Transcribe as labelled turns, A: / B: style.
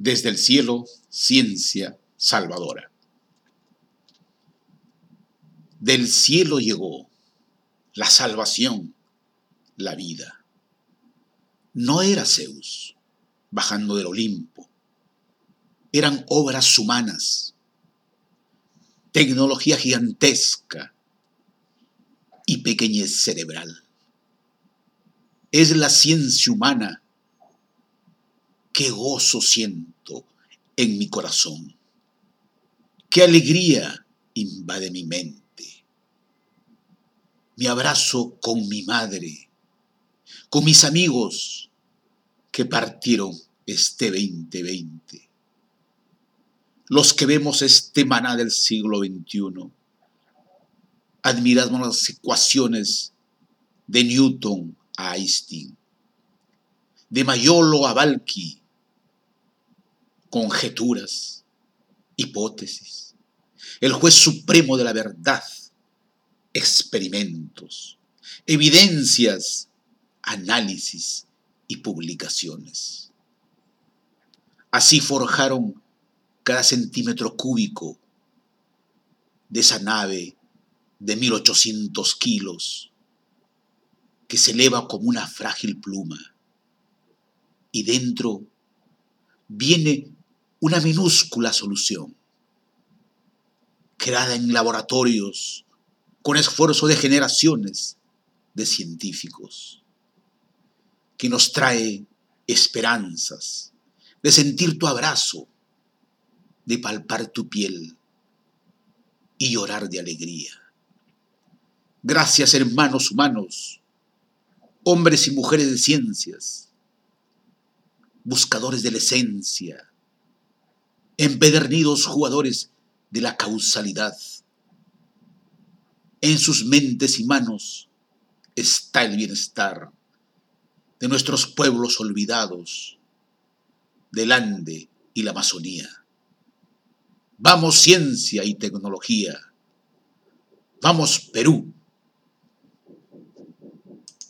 A: Desde el cielo, ciencia salvadora. Del cielo llegó la salvación, la vida. No era Zeus bajando del Olimpo. Eran obras humanas, tecnología gigantesca y pequeñez cerebral. Es la ciencia humana qué gozo siento en mi corazón, qué alegría invade mi mente. Me abrazo con mi madre, con mis amigos que partieron este 2020. Los que vemos este maná del siglo XXI, admiramos las ecuaciones de Newton a Einstein, de Mayolo a Balki, conjeturas, hipótesis, el juez supremo de la verdad, experimentos, evidencias, análisis y publicaciones. Así forjaron cada centímetro cúbico de esa nave de 1800 kilos que se eleva como una frágil pluma y dentro viene una minúscula solución, creada en laboratorios con esfuerzo de generaciones de científicos, que nos trae esperanzas, de sentir tu abrazo, de palpar tu piel y llorar de alegría. Gracias hermanos humanos, hombres y mujeres de ciencias, buscadores de la esencia, empedernidos jugadores de la causalidad. En sus mentes y manos está el bienestar de nuestros pueblos olvidados, del Ande y la Amazonía. Vamos ciencia y tecnología. Vamos Perú